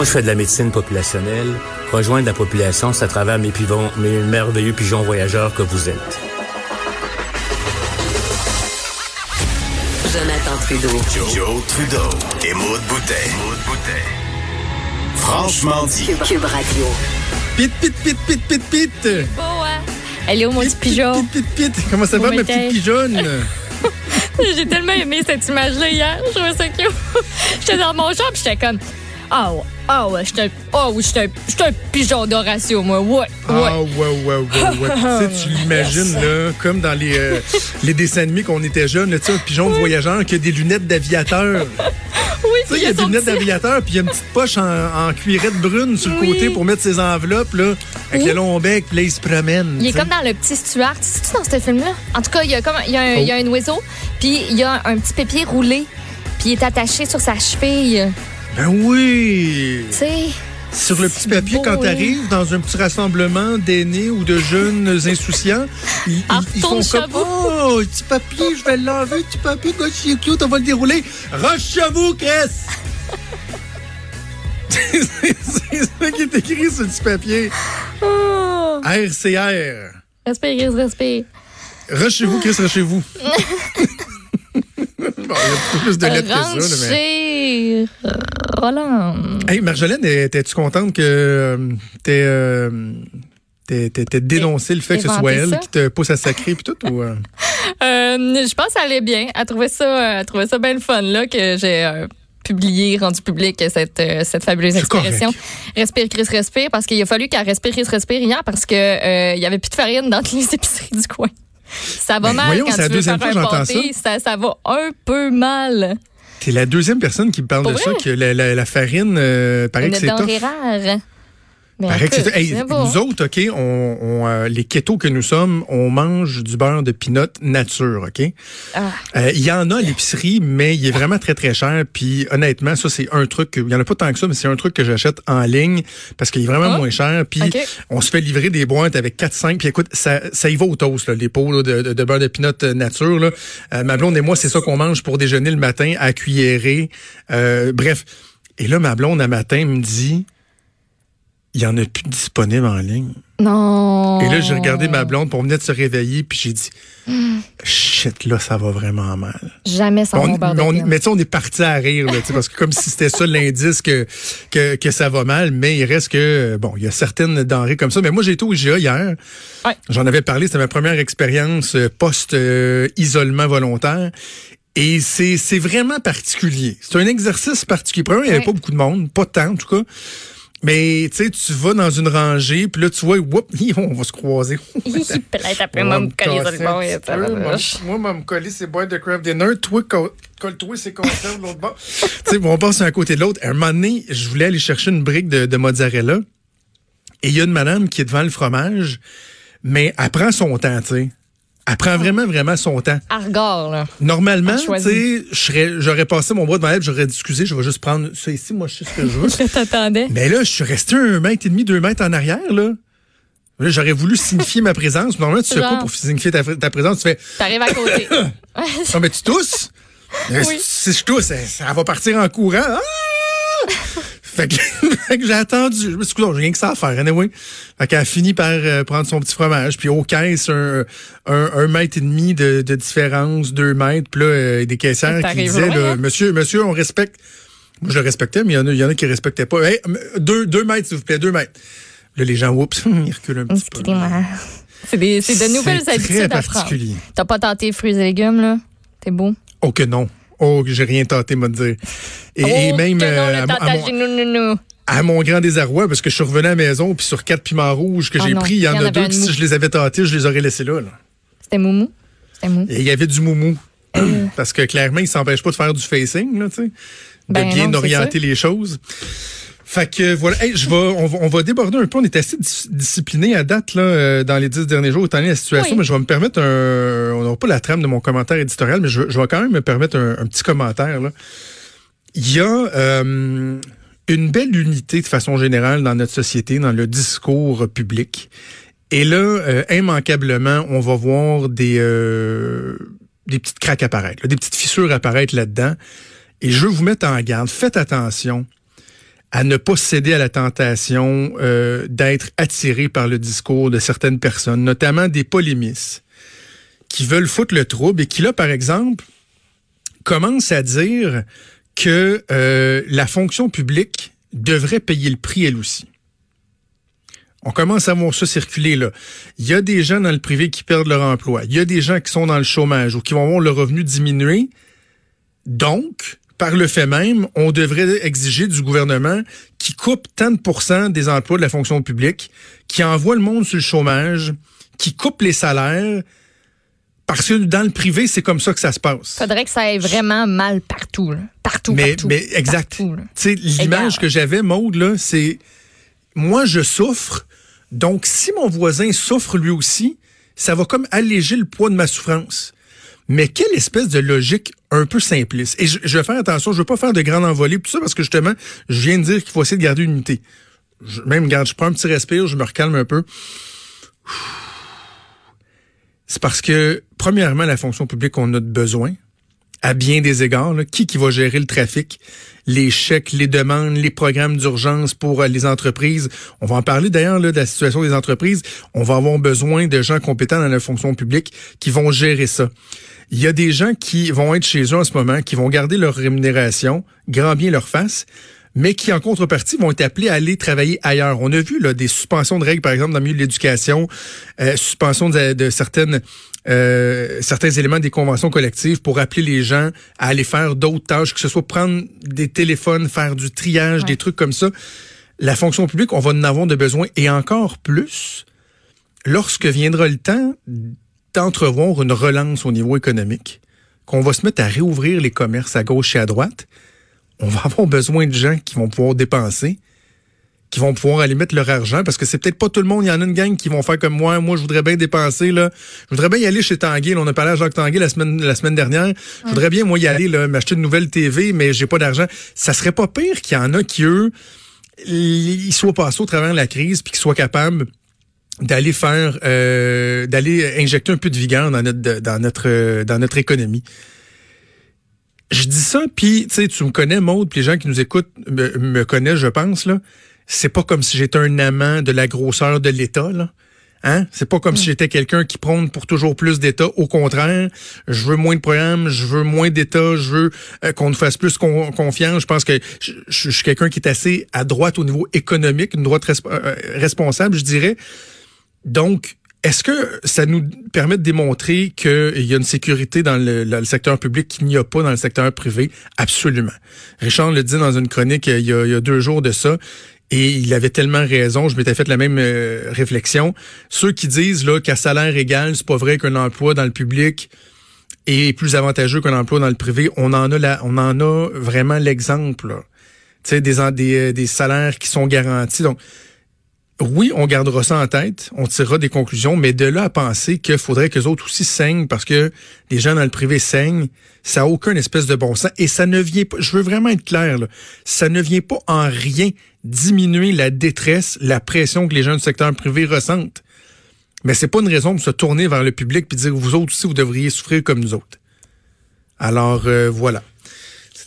Moi, je fais de la médecine populationnelle. Rejoindre la population, c'est à travers mes, pigeons, mes merveilleux pigeons voyageurs que vous êtes. Jonathan Trudeau. Joe, Trudeau. Et Maude Boutet. Franchement dit. Cube, Cube Radio. Pit, pit, pit, pit, pit, pit. Beau, hein? Elle est où, mon petit pigeon? Pit, pit, pit. Comment ça Bon va, ma matin. petite pigeonne? J'ai tellement aimé cette image-là hier. Je trouvais ça cute. J'étais dans mon champ, puis j'étais comme. Ah ouais, ah ouais, j'étais ah oui, j'étais j'étais un pigeon d'Horatio, moi. Ouais, ouais. Ah, ouais, ouais, ouais, ouais. tu sais, tu l'imagines, là, comme dans les, euh, les dessins animés qu'on était jeunes, là, tu sais, un pigeon de voyageur qui a des lunettes d'aviateur. Oui, Tu sais, il y a des lunettes petit- d'aviateur, puis il y a une petite poche en, en cuirette brune sur le côté pour mettre ses enveloppes, là, avec Oui. le long bec, puis là, il se promène. Il est comme dans le petit Stuart. C'est-tu dans ce film-là? En tout cas, il y a comme il y a un, il y a un oiseau, puis il y a un petit pépier roulé, puis il est attaché sur sa cheville. Ben oui! Tu sais, Sur le petit papier, beau, quand hein? t'arrives dans un petit rassemblement d'aînés ou de jeunes insouciants, ils, Ah, font comme. Oh, petit papier, je vais l'enlever, petit papier, gars, c'est cute, on va le dérouler. Roche chez vous, Chris! c'est ça qui est écrit sur le petit papier. oh, RCR. respire, respire. Roche chez vous, Chris, roche chez vous. bon, il y a un peu plus de lettres que ça, là, mais... Roland. Hey, Marjolaine, étais-tu contente que euh, t'aies euh, dénoncé le fait que ce soit elle ça? qui te pousse à sacrer puis tout? Ou, euh? Euh, je pense que ça allait bien. Elle trouvait ça, euh, elle trouvait ça bien le fun là que j'ai euh, publié, rendu public cette euh, cette fabuleuse expression. Respire, Chris, respire, parce qu'il a fallu qu'elle respire, Chris, respire hier parce que euh, il y avait plus de farine dans les épiceries du coin. Ça va Ben, mal voyons, quand c'est la tu veux deuxième faire un pâté. Ça. ça va un peu mal. T'es la deuxième personne qui me parle Pour de ça, que la, la- la farine, euh, paraît Une que c'est rare. Paraît que. Hey, nous autres, OK, on, on, euh, les kétos que nous sommes, on mange du beurre de pinot nature, OK? Ah. Euh, Il y en a à l'épicerie, mais il est vraiment très, très cher. Puis honnêtement, ça, c'est un truc, que- il y en a pas tant que ça, mais c'est un truc que j'achète en ligne parce qu'il est vraiment Ah. moins cher. Puis on se fait livrer des boîtes avec 4-5. Puis écoute, ça, ça y va au toast, là, les pots là, de, de- de beurre de pinot euh, nature. Là. Euh, ma blonde et moi, c'est ça qu'on mange pour déjeuner le matin à cuillerée. Euh, bref. Et là, ma blonde, à matin, me dit, il y en a plus disponible en ligne. Non. Et là, j'ai regardé ma blonde pour venir de se réveiller, puis j'ai dit, shit, là, ça va vraiment mal. Jamais mon beurre de mais tu sais, on est parti à rire, là, tu sais, parce que comme si c'était ça l'indice que, que, que ça va mal, mais il reste que, bon, il y a certaines denrées comme ça. Mais moi, j'ai été au IGA hier. Ouais. J'en avais parlé, c'était ma première expérience euh, post-isolement volontaire. Et c'est c'est vraiment particulier. C'est un exercice particulier. Premièrement, il n'y avait Ouais. pas beaucoup de monde, pas tant en tout cas. Mais tu sais, tu vas dans une rangée, puis là, tu vois, whoop, on va se croiser. Peut-être après, On moi, va me coller sur le. Moi, moi, me coller ses boîtes de craft dinner. Toi, co- colle-toi ses conserves de l'autre bord. tu sais, bon, on passe un côté de l'autre. À un moment donné, je voulais aller chercher une brique de, de mozzarella. Et il y a une madame qui est devant le fromage, mais elle prend son temps, tu sais. Elle prend vraiment, vraiment son temps. Argor, là. Normalement, tu sais, j'aurais passé mon bras devant elle, j'aurais excusez, je vais juste prendre ça ici, moi, je sais ce que je veux. Je t'attendais. Mais là, je suis resté un mètre et demi, deux mètres en arrière, là. Là, j'aurais voulu signifier ma présence. Normalement, tu sais Genre. pas pour signifier ta, ta présence. Tu fais, T'arrives à côté. non, mais tu tousses? Oui. Si je tousse, ça, ça va partir en courant. Ah! fait que, j'ai attendu. Je me suis dit, j'ai rien que ça à faire, anyway. Fait qu'elle a fini par euh, prendre son petit fromage. Puis au caisse, un, un, un mètre et demi de, de différence, deux mètres. Puis là, euh, des caissières qui disaient, loin, là, hein? monsieur, monsieur, on respecte. Moi, je le respectais, mais il y en a, il y en a qui respectaient pas. Hey, deux, deux mètres, s'il vous plaît, deux mètres. Là, les gens, oups, ils reculent un petit peu. C'est de nouvelles habitudes à prendre. particulier. T'as pas tenté fruits et légumes, là? T'es beau? Oh que non. Oh, que j'ai rien tenté, m'a dire. Et, et oh, même que non, euh, le à, mon- à mon, à grand désarroi, parce que je suis revenu à la maison, puis sur quatre piments rouges que Ah j'ai pris, il y en il y en a deux que si je les avais tentés, je les aurais laissés là. là. C'était moumou? C'était mou. Et il y avait du moumou. parce que clairement, il s'empêche pas de faire du facing, là, tu sais. De Ben bien orienter les choses. Fait que voilà, Hey, je vais, on, va, on va déborder un peu. On est assez dis- discipliné à date là, euh, dans les dix derniers jours, étant donné la situation, Oui. mais je vais me permettre un. On n'aura pas la trame de mon commentaire éditorial, mais je, je vais quand même me permettre un, un petit commentaire. Là. Il y a euh, une belle unité de façon générale dans notre société, dans le discours public. Et là, euh, immanquablement, on va voir des, euh, des petites craques apparaître, là, des petites fissures apparaître là-dedans. Et je veux vous mettre en garde. Faites attention à ne pas céder à la tentation euh, d'être attiré par le discours de certaines personnes, notamment des polémistes, qui veulent foutre le trouble et qui, là, par exemple, commencent à dire que euh, la fonction publique devrait payer le prix elle aussi. On commence à voir ça circuler là. Il y a des gens dans le privé qui perdent leur emploi. Il y a des gens qui sont dans le chômage ou qui vont voir le revenu diminuer. Donc, par le fait même, on devrait exiger du gouvernement qui coupe tant de des emplois de la fonction publique, qui envoie le monde sur le chômage, qui coupe les salaires, parce que dans le privé, c'est comme ça que ça se passe. Faudrait que ça aille vraiment mal partout, là. partout, mais, partout. Mais exact. Tu sais, l'image que j'avais, Maude, là, c'est moi je souffre, donc si mon voisin souffre lui aussi, ça va comme alléger le poids de ma souffrance. Mais quelle espèce de logique un peu simpliste? Et je, vais faire attention, je veux pas faire de grandes envolées, tout ça parce que justement, je viens de dire qu'il faut essayer de garder une unité. Je, même, garde, je prends un petit respire, je me recalme un peu. C'est parce que, premièrement, la fonction publique, on a besoin, à bien des égards. Qui qui va gérer le trafic, les chèques, les demandes, les programmes d'urgence pour euh, les entreprises. On va en parler d'ailleurs de la situation des entreprises. On va avoir besoin de gens compétents dans la fonction publique qui vont gérer ça. Il y a des gens qui vont être chez eux en ce moment, qui vont garder leur rémunération, grand bien leur face, mais qui, en contrepartie, vont être appelés à aller travailler ailleurs. On a vu là, des suspensions de règles, par exemple, dans le milieu de l'éducation, euh, suspension de, certaines euh, certains éléments des conventions collectives pour appeler les gens à aller faire d'autres tâches, que ce soit prendre des téléphones, faire du triage, des trucs comme ça. La fonction publique, on va en avoir de besoin et encore plus lorsque viendra le temps d'entrevoir une relance au niveau économique, qu'on va se mettre à réouvrir les commerces à gauche et à droite, on va avoir besoin de gens qui vont pouvoir dépenser, qui vont pouvoir aller mettre leur argent, parce que c'est peut-être pas tout le monde. Il y en a une gang qui vont faire comme moi. Moi, je voudrais bien dépenser, là. Je voudrais bien y aller chez Tanguy. on a parlé à Jacques Tanguy la semaine, la semaine dernière. Je voudrais bien, moi, y aller, là, m'acheter une nouvelle TV, mais j'ai pas d'argent. Ça serait pas pire qu'il y en a qui, eux, ils soient passés au travers de la crise, puis qu'ils soient capables d'aller faire euh, d'aller injecter un peu de vigueur dans notre dans notre dans notre économie. Je dis ça puis tu sais tu me connais Maude, puis les gens qui nous écoutent me, connaissent je pense là. C'est pas comme si j'étais un amant de la grosseur de l'État là. Hein? C'est pas comme si j'étais quelqu'un qui prône pour toujours plus d'État. Au contraire, je veux moins de programmes, je veux moins d'État, je veux euh, qu'on nous fasse plus confiance. Je pense que je, suis quelqu'un qui est assez à droite au niveau économique, une droite euh, responsable, je dirais. Donc, est-ce que ça nous permet de démontrer qu'il y a une sécurité dans le, secteur public qu'il n'y a pas dans le secteur privé? Absolument. Richard le dit dans une chronique il y a, deux jours de ça. Et il avait tellement raison, je m'étais fait la même euh, réflexion. Ceux qui disent là qu'à salaire égal, c'est pas vrai qu'un emploi dans le public est plus avantageux qu'un emploi dans le privé, on en a la, on en a vraiment l'exemple. Tu sais des, des des salaires qui sont garantis. Donc oui, on gardera ça en tête, on tirera des conclusions, mais de là à penser qu'il faudrait que les autres aussi saignent parce que les gens dans le privé saignent, ça n'a aucun espèce de bon sens. Et ça ne vient pas, je veux vraiment être clair, ça ne vient pas en rien diminuer la détresse, la pression que les gens du secteur privé ressentent. Mais c'est pas une raison de se tourner vers le public et dire vous autres aussi, vous devriez souffrir comme nous autres. Alors euh, voilà.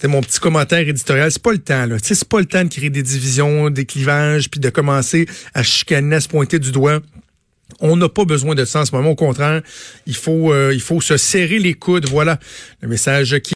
C'était mon petit commentaire éditorial. C'est pas le temps, là. C'est pas le temps de créer des divisions, des clivages, puis de commencer à chicaner, à se pointer du doigt. On n'a pas besoin de ça en ce moment. Au contraire, il faut, euh, il faut se serrer les coudes. Voilà le message qui